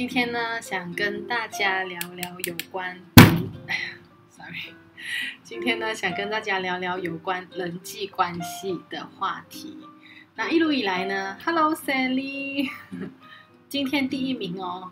今天呢，想跟大家聊聊有关，，sorry，今天呢，想跟大家聊聊有关人际关系的话题。那一路以来呢，Hello Sally，今天第一名哦。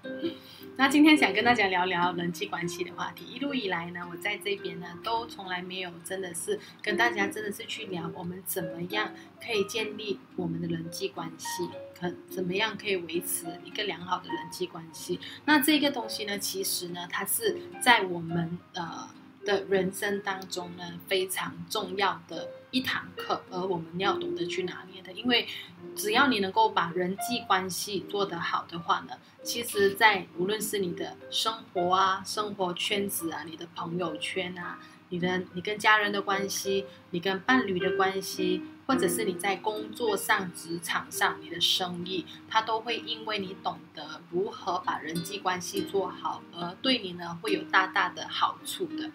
那今天想跟大家聊聊人际关系的话题。一路以来呢，我在这边呢，都从来没有真的是跟大家真的是去聊我们怎么样可以建立我们的人际关系，可怎么样可以维持一个良好的人际关系。那这个东西呢，其实呢，它是在我们呃的人生当中呢，非常重要的一堂课，而我们要懂得去拿捏的。因为只要你能够把人际关系做得好的话呢，其实，在无论是你的生活啊、生活圈子啊、你的朋友圈啊、你的你跟家人的关系、你跟伴侣的关系，或者是你在工作上、职场上你的生意，它都会因为你懂得如何把人际关系做好，而对你呢会有大大的好处的。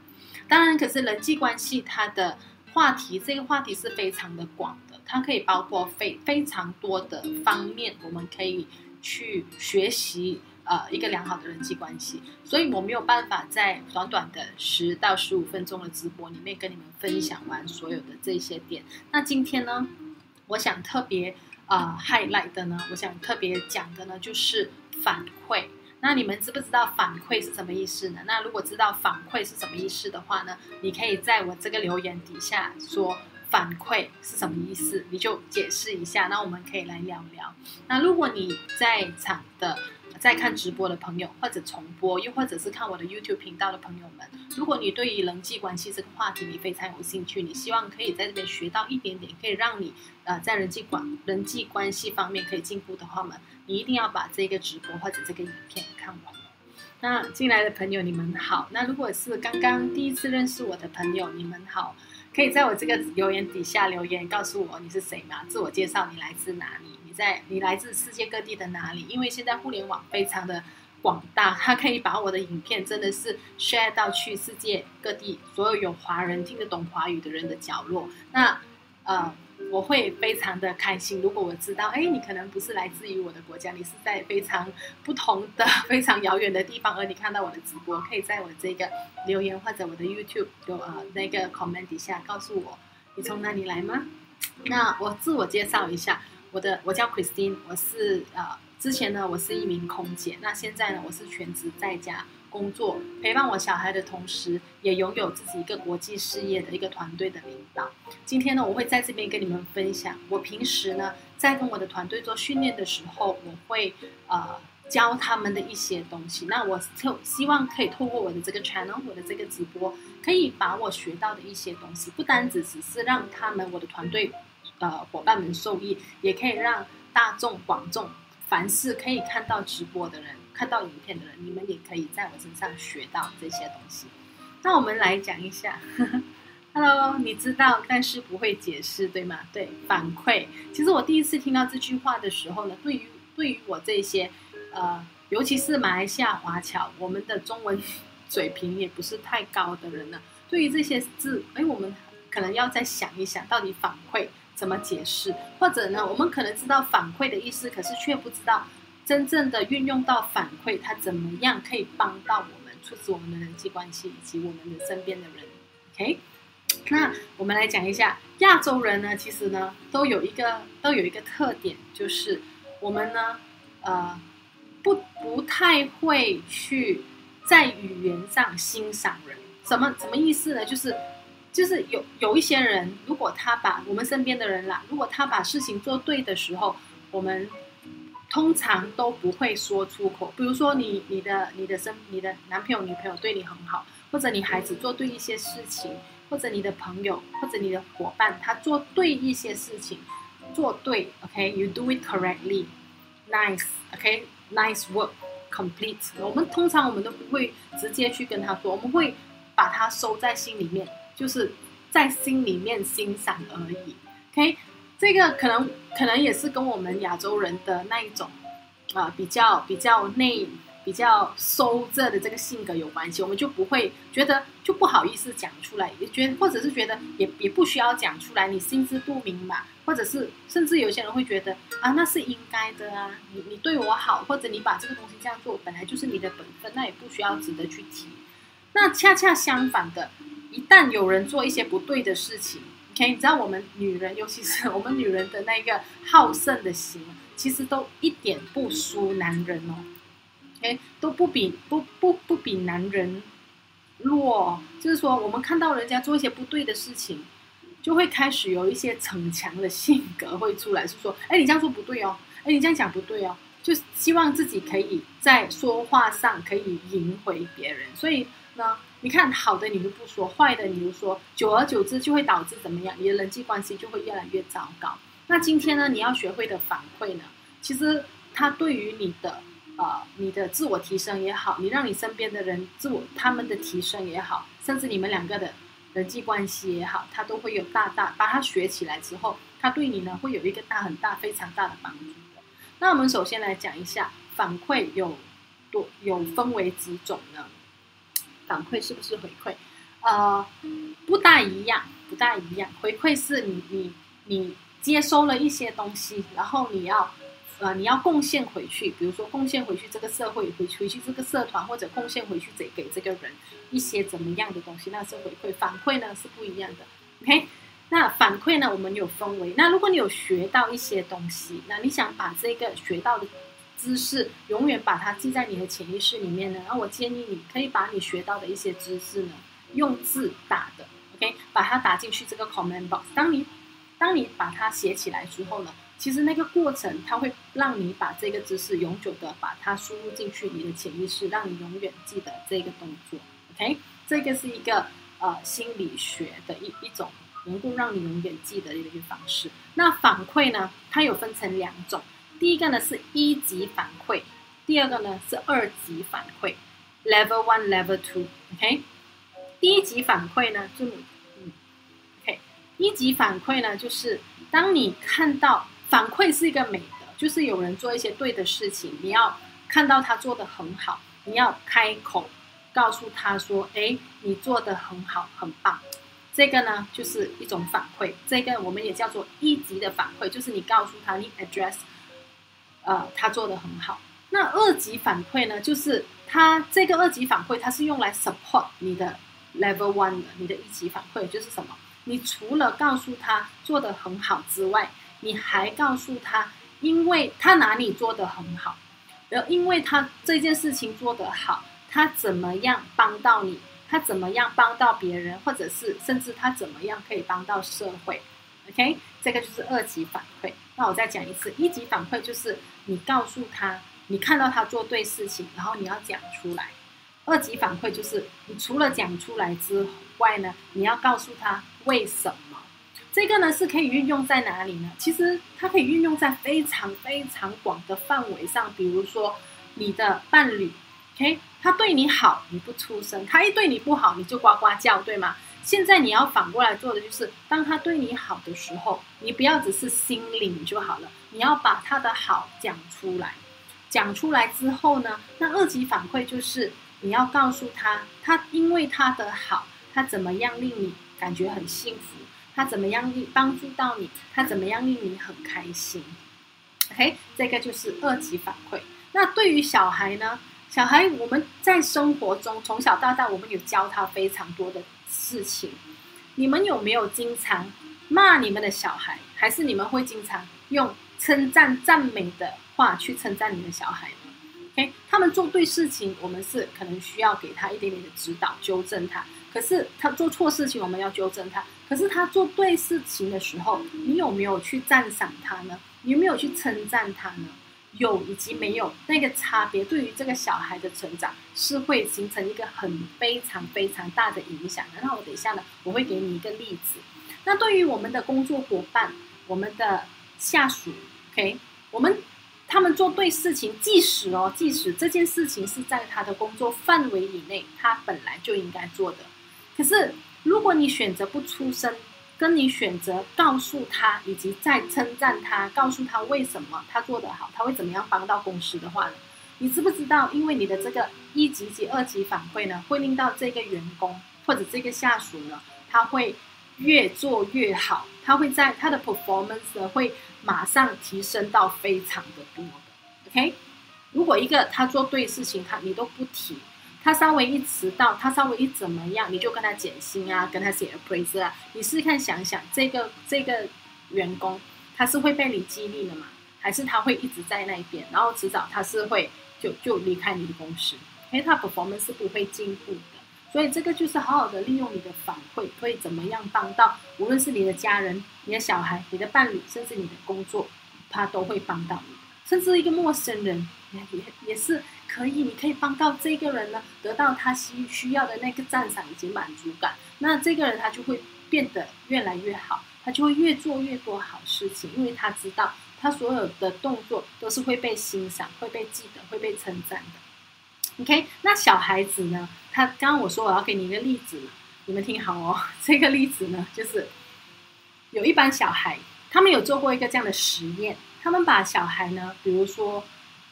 当然，可是人际关系它的话题，这个话题是非常的广的，它可以包括非非常多的方面，我们可以去学习呃一个良好的人际关系。所以我没有办法在短短的十到十五分钟的直播里面跟你们分享完所有的这些点。那今天呢，我想特别呃 highlight 的呢，我想特别讲的呢，就是反馈。那你们知不知道反馈是什么意思呢？那如果知道反馈是什么意思的话呢，你可以在我这个留言底下说反馈是什么意思，你就解释一下。那我们可以来聊聊。那如果你在场的在看直播的朋友，或者重播，又或者是看我的 YouTube 频道的朋友们，如果你对于人际关系这个话题你非常有兴趣，你希望可以在这边学到一点点，可以让你呃在人际关人际关系方面可以进步的话呢，你一定要把这个直播或者这个影片看完。那进来的朋友，你们好。那如果是刚刚第一次认识我的朋友，你们好，可以在我这个留言底下留言告诉我你是谁吗？自我介绍，你来自哪里？你在你来自世界各地的哪里？因为现在互联网非常的广大，它可以把我的影片真的是 share 到去世界各地所有有华人听得懂华语的人的角落。那呃。我会非常的开心，如果我知道，哎，你可能不是来自于我的国家，你是在非常不同的、非常遥远的地方，而你看到我的直播，可以在我这个留言或者我的 YouTube 有呃那个 comment 底下告诉我你从哪里来吗？那我自我介绍一下，我的我叫 Christine，我是呃之前呢我是一名空姐，那现在呢我是全职在家。工作陪伴我小孩的同时，也拥有自己一个国际事业的一个团队的领导。今天呢，我会在这边跟你们分享，我平时呢在跟我的团队做训练的时候，我会呃教他们的一些东西。那我就希望可以透过我的这个 channel，我的这个直播，可以把我学到的一些东西，不单只只是让他们我的团队呃伙伴们受益，也可以让大众广众，凡是可以看到直播的人。看到影片的人，你们也可以在我身上学到这些东西。那我们来讲一下呵呵，Hello，你知道，但是不会解释，对吗？对，反馈。其实我第一次听到这句话的时候呢，对于对于我这些呃，尤其是马来西亚华侨，我们的中文 水平也不是太高的人呢，对于这些字，哎，我们可能要再想一想，到底反馈怎么解释？或者呢，我们可能知道反馈的意思，可是却不知道。真正的运用到反馈，它怎么样可以帮到我们，促使我们的人际关系以及我们的身边的人？OK，那我们来讲一下亚洲人呢，其实呢都有一个都有一个特点，就是我们呢呃不不太会去在语言上欣赏人。什么什么意思呢？就是就是有有一些人，如果他把我们身边的人啦，如果他把事情做对的时候，我们。通常都不会说出口，比如说你、你的、你的生、你的男朋友、女朋友对你很好，或者你孩子做对一些事情，或者你的朋友或者你的伙伴他做对一些事情，做对，OK，you、do it correctly，nice，OK，nice、work，complete。我们通常我们都不会直接去跟他说，我们会把它收在心里面，就是在心里面欣赏而已，OK。这个可能可能也是跟我们亚洲人的那一种啊、比较比较内比较收着的这个性格有关系，我们就不会觉得就不好意思讲出来，也觉得或者是觉得也也不需要讲出来，你心知肚明嘛，或者是甚至有些人会觉得啊，那是应该的啊，你你对我好，或者你把这个东西这样做，本来就是你的本分，那也不需要值得去提。那恰恰相反的，一旦有人做一些不对的事情，OK，你知道我们女人，尤其是我们女人的那个好胜的心，其实都一点不输男人哦。哎，都不比不不不比男人弱，就是说，我们看到人家做一些不对的事情，就会开始有一些逞强的性格会出来，是说，哎，你这样做不对哦，哎，你这样讲不对哦，就希望自己可以在说话上可以赢回别人。所以那，你看好的你都不说，坏的你就说，久而久之就会导致怎么样？你的人际关系就会越来越糟糕。那今天呢，你要学会的反馈呢，其实它对于你的。呃，你的自我提升也好，你让你身边的人自我他们的提升也好，甚至你们两个的人际关系也好，它都会有大大把它学起来之后，它对你呢会有一个大很大非常大的帮助的。那我们首先来讲一下反馈有多有分为几种呢？反馈是不是回馈？呃，不大一样，不大一样。回馈是你你你接收了一些东西，然后你要。呃，你要贡献回去，比如说贡献回去这个社会，回回去这个社团，或者贡献回去给给这个人一些怎么样的东西，那是回馈。反馈呢是不一样的。OK，那反馈呢，我们有分为。那如果你有学到一些东西，那你想把这个学到的知识永远把它记在你的潜意识里面呢？那我建议你可以把你学到的一些知识呢，用字打的，OK，把它打进去这个 comment box。当你当你把它写起来之后呢，其实那个过程，它会让你把这个知识永久的把它输入进去你的潜意识，让你永远记得这个动作。OK，这个是一个呃心理学的一一种能够让你永远记得的一个方式。那反馈呢，它有分成两种，第一个呢是一级反馈，第二个呢是二级反馈，Level One、Level Two。OK，第一级反馈呢，就嗯，OK，一级反馈呢就是当你看到。反馈是一个美德，就是有人做一些对的事情，你要看到他做的很好，你要开口告诉他说：“哎，你做的很好，很棒。”这个呢，就是一种反馈。这个我们也叫做一级的反馈，就是你告诉他，你 address，呃，他做得很好。那二级反馈呢，就是他这个二级反馈，它是用来 support 你的 level one 的，你的一级反馈就是什么？你除了告诉他做得很好之外，你还告诉他，因为他哪里做得很好，然后因为他这件事情做得好，他怎么样帮到你，他怎么样帮到别人，或者是甚至他怎么样可以帮到社会，OK，这个就是二级反馈。那我再讲一次，一级反馈就是你告诉他，你看到他做对事情，然后你要讲出来。二级反馈就是你除了讲出来之外呢，你要告诉他为什么。这个呢是可以运用在哪里呢？其实它可以运用在非常非常广的范围上，比如说你的伴侣，OK，他对你好，你不出声；他一对你不好，你就呱呱叫，对吗？现在你要反过来做的就是，当他对你好的时候，你不要只是心领就好了，你要把他的好讲出来。讲出来之后呢，那二级反馈就是你要告诉他，他因为他的好，他怎么样令你感觉很幸福。他怎么样令帮助到你？他怎么样令你很开心？OK，这个就是二级反馈。那对于小孩呢？小孩我们在生活中从小到大，我们有教他非常多的事情。你们有没有经常骂你们的小孩？还是你们会经常用称赞、赞美的话去称赞你的小孩呢？OK，他们做对事情，我们是可能需要给他一点点的指导、纠正他。可是他做错事情，我们要纠正他。可是他做对事情的时候，你有没有去赞赏他呢？你有没有去称赞他呢？有以及没有那个差别，对于这个小孩的成长是会形成一个很非常非常大的影响的。那我等一下呢，我会给你一个例子。那对于我们的工作伙伴、我们的下属，OK，我们他们做对事情，即使哦，即使这件事情是在他的工作范围以内，他本来就应该做的。可是，如果你选择不出声，跟你选择告诉他，以及再称赞他，告诉他为什么他做得好，他会怎么样帮到公司的话呢？你知不知道？因为你的这个一级及二级反馈呢，会令到这个员工或者这个下属呢，他会越做越好，他会在他的 performance 呢会马上提升到非常的多的。OK，如果一个他做对事情，他你都不提，他稍微一迟到，他稍微一怎么样，你就跟他减薪啊，跟他写 appraise 啊，你试试看想想，这个这个员工他是会被你激励的吗？还是他会一直在那边，然后迟早他是会就就离开你的公司，因为他 performance 是不会进步的。所以这个就是好好的利用你的反馈，可以怎么样帮到，无论是你的家人、你的小孩、你的伴侣，甚至你的工作，他都会帮到你。甚至一个陌生人也也也是可以，你可以帮到这个人呢，得到他需需要的那个赞赏以及满足感。那这个人他就会变得越来越好，他就会越做越多好事情，因为他知道。他所有的动作都是会被欣赏、会被记得、会被称赞的。OK，那小孩子呢？他刚刚我说我要给你一个例子，你们听好哦。这个例子呢，就是有一班小孩，他们有做过一个这样的实验。他们把小孩呢，比如说，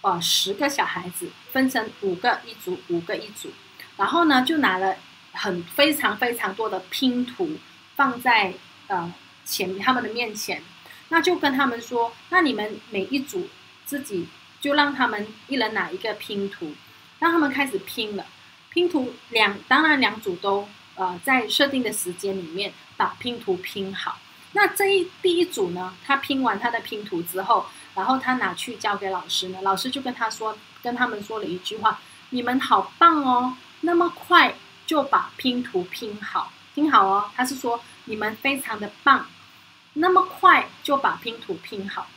呃，十个小孩子分成五个一组，五个一组，然后呢，就拿了很非常非常多的拼图放在呃前他们的面前。那就跟他们说，那你们每一组自己就让他们一人拿一个拼图，让他们开始拼了。拼图两当然两组都呃在设定的时间里面把拼图拼好。那这一第一组呢，他拼完他的拼图之后，然后他拿去交给老师呢，老师就跟他说，跟他们说了一句话：你们好棒哦，那么快就把拼图拼好，听好哦，他是说你们非常的棒。那么快就把拼图拼好。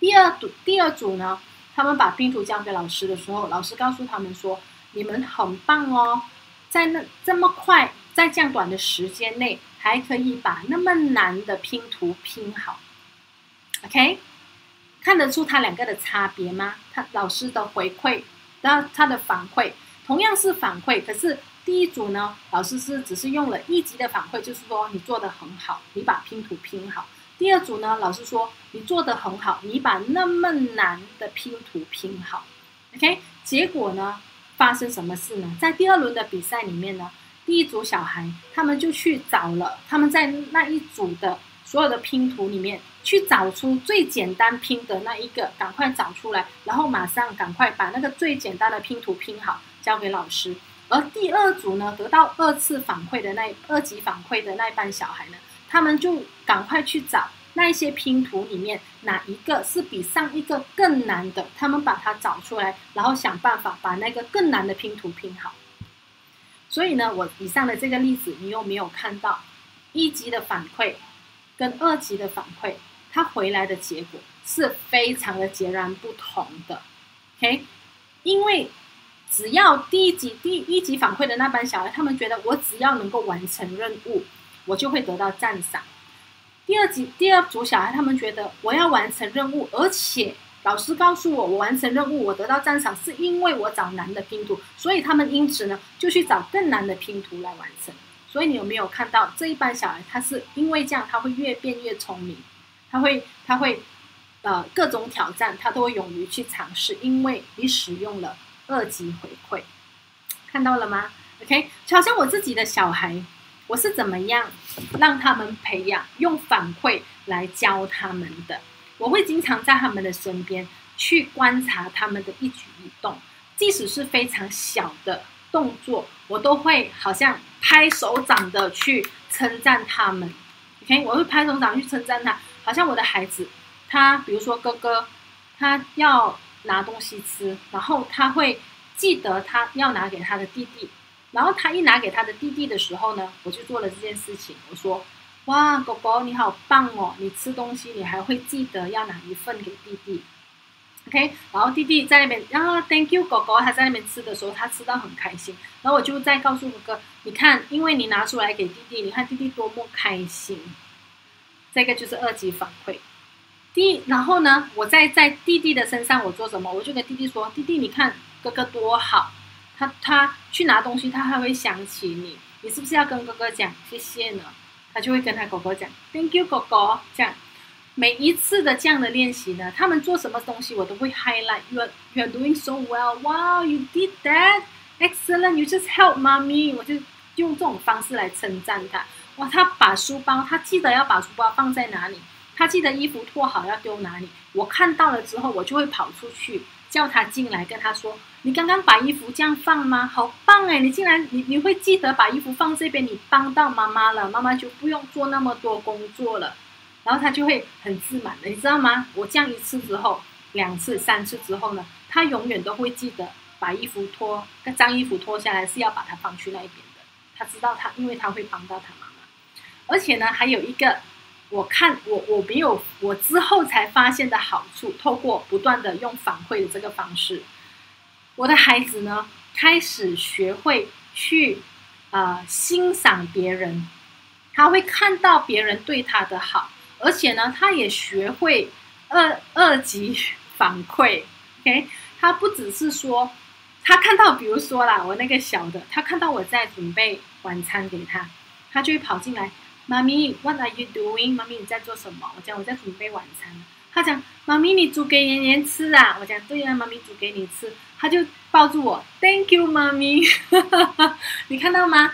第二组，第二组呢，他们把拼图交给老师的时候，老师告诉他们说：“你们很棒哦，在那这么快，在这样短的时间内，还可以把那么难的拼图拼好。” OK，看得出他两个的差别吗？他老师的回馈，然后他的反馈，同样是反馈，可是。第一组呢，老师是只是用了一级的反馈，就是说你做的很好，你把拼图拼好。第二组呢，老师说你做的很好，你把那么难的拼图拼好。OK，结果呢，发生什么事呢？在第二轮的比赛里面呢，第一组小孩他们就去找了，他们在那一组的所有的拼图里面去找出最简单拼的那一个，赶快找出来，然后马上赶快把那个最简单的拼图拼好，交给老师。而第二组呢，得到二次反馈的那二级反馈的那一班小孩呢，他们就赶快去找那一些拼图里面哪一个是比上一个更难的，他们把它找出来，然后想办法把那个更难的拼图拼好。所以呢，我以上的这个例子，你有没有看到一级的反馈跟二级的反馈，它回来的结果是非常的截然不同的？OK，因为。只要第一级、第一级反馈的那班小孩，他们觉得我只要能够完成任务，我就会得到赞赏。第二级、第二组小孩，他们觉得我要完成任务，而且老师告诉我，我完成任务，我得到赞赏，是因为我找难的拼图，所以他们因此呢，就去找更难的拼图来完成。所以你有没有看到这一班小孩，他是因为这样，他会越变越聪明，他会，他会，呃，各种挑战，他都会勇于去尝试，因为你使用了。二级回馈，看到了吗？OK，就好像我自己的小孩，我是怎么样让他们培养用反馈来教他们的？我会经常在他们的身边去观察他们的一举一动，即使是非常小的动作，我都会好像拍手掌的去称赞他们。OK，我会拍手掌去称赞他，好像我的孩子，他比如说哥哥，他要。拿东西吃，然后他会记得他要拿给他的弟弟，然后他一拿给他的弟弟的时候呢，我就做了这件事情。我说：“哇，狗狗你好棒哦！你吃东西你还会记得要拿一份给弟弟。”OK，然后弟弟在那边，然后 Thank you，狗狗他在那边吃的时候，他吃到很开心。然后我就再告诉哥哥：“你看，因为你拿出来给弟弟，你看弟弟多么开心。”这个就是二级反馈。弟，然后呢，我在在弟弟的身上，我做什么？我就跟弟弟说：“弟弟，你看哥哥多好，他他去拿东西，他还会想起你，你是不是要跟哥哥讲谢谢呢？”他就会跟他狗狗讲：“Thank you，狗狗。”这样，每一次的这样的练习呢，他们做什么东西我都会 highlight。You're you're doing so well. Wow, you did that. Excellent. You just help mommy. 我就用这种方式来称赞他。哇，他把书包，他记得要把书包放在哪里，他记得衣服脱好要丢哪里。我看到了之后，我就会跑出去叫他进来，跟他说：“你刚刚把衣服这样放吗？好棒哎！你竟然你你会记得把衣服放这边，你帮到妈妈了，妈妈就不用做那么多工作了。”然后他就会很自满的，你知道吗？我这样一次之后，两次、三次之后呢，他永远都会记得把衣服脱，那脏衣服脱下来是要把它放去那一边的。他知道他，因为他会帮到他妈妈。而且呢，还有一个，我看我我没有我之后才发现的好处，透过不断的用反馈的这个方式，我的孩子呢开始学会去啊、呃、欣赏别人，他会看到别人对他的好，而且呢，他也学会二二级反馈。OK，他不只是说他看到，比如说啦，我那个小的，他看到我在准备晚餐给他，他就会跑进来。妈咪，What are you doing？妈咪你在做什么？我讲我在准备晚餐。他讲妈咪你煮给妍妍吃啊？我讲对呀，妈咪煮给你吃。他就抱住我，Thank you，妈咪。你看到吗？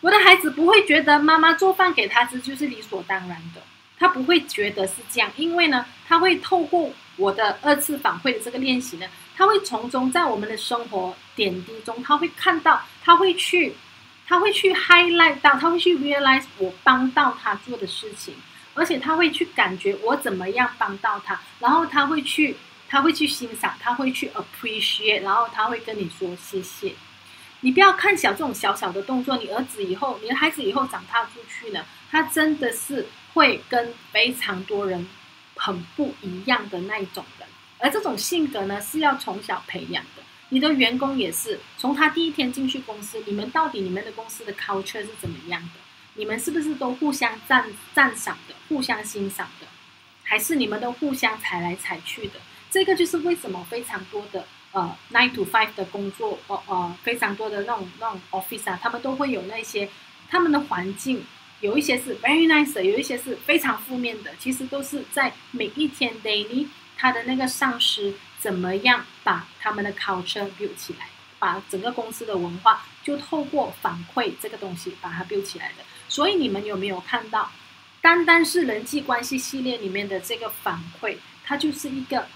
我的孩子不会觉得妈妈做饭给他吃就是理所当然的，他不会觉得是这样，因为呢，他会透过我的二次反馈的这个练习呢，他会从中在我们的生活点滴中，他会看到，他会去。他会去 highlight 到，他会去 realize 我帮到他做的事情，而且他会去感觉我怎么样帮到他，然后他会去，他会去欣赏，他会去 appreciate，然后他会跟你说谢谢。你不要看小这种小小的动作，你儿子以后，你的孩子以后长大出去呢，他真的是会跟非常多人很不一样的那一种人，而这种性格呢，是要从小培养的。你的员工也是，从他第一天进去公司，你们到底你们的公司的 culture 是怎么样的？你们是不是都互相赞赞赏的，互相欣赏的，还是你们都互相踩来踩去的？这个就是为什么非常多的呃 nine to five 的工作，呃呃非常多的那种那种 office 啊，他们都会有那些他们的环境，有一些是 very nice，有一些是非常负面的，其实都是在每一天 daily 他的那个上司。怎么样把他们的 culture build 起来，把整个公司的文化就透过反馈这个东西把它 build 起来的。所以你们有没有看到，单单是人际关系系列里面的这个反馈，它就是一个，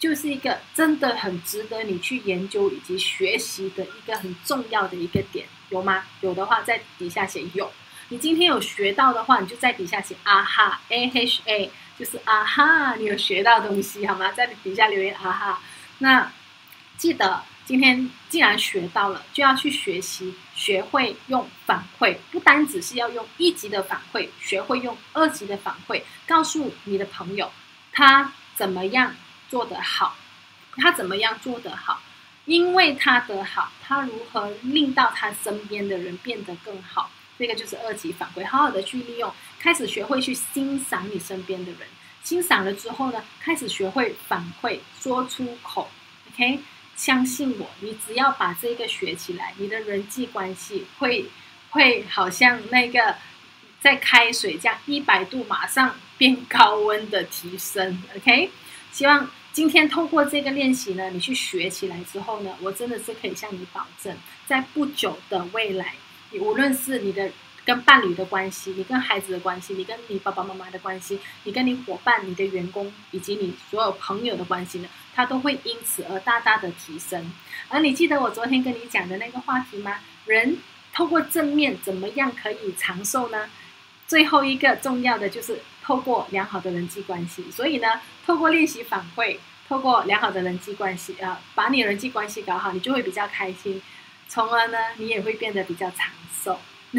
就是一个真的很值得你去研究以及学习的一个很重要的一个点，有吗？有的话在底下写有。你今天有学到的话，你就在底下写啊哈 A H A。就是啊哈，你有学到东西好吗？在底下留言啊哈。那记得今天既然学到了，就要去学习，学会用反馈，不单只是要用一级的反馈，学会用二级的反馈，告诉你的朋友他怎么样做得好，他怎么样做得好，因为他的好，他如何令到他身边的人变得更好。这个就是二级反馈，好好的去利用，开始学会去欣赏你身边的人，欣赏了之后呢，开始学会反馈，说出口，OK，相信我，你只要把这个学起来，你的人际关系会会好像那个在开水这样一百度马上变高温的提升，OK，希望今天透过这个练习呢，你去学起来之后呢，我真的是可以向你保证，在不久的未来。你无论是你的跟伴侣的关系，你跟孩子的关系，你跟你爸爸妈妈的关系，你跟你伙伴、你的员工以及你所有朋友的关系呢，它都会因此而大大的提升。而你记得我昨天跟你讲的那个话题吗？人透过正面怎么样可以长寿呢？最后一个重要的就是透过良好的人际关系。所以呢，透过练习反馈，透过良好的人际关系啊，把你人际关系搞好，你就会比较开心。从而呢，你也会变得比较长寿。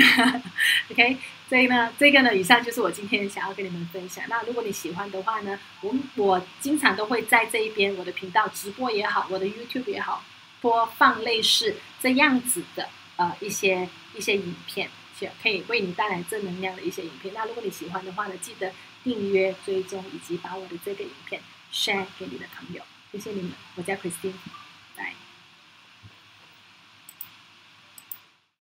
OK，所以呢，这个呢，以上就是我今天想要跟你们分享。那如果你喜欢的话呢，我我经常都会在这一边我的频道直播也好，我的 YouTube 也好，播放类似这样子的呃一些一些影片，可以为你带来正能量的一些影片。那如果你喜欢的话呢，记得订阅、追踪以及把我的这个影片 share 给你的朋友。谢谢你们，我叫 Christine。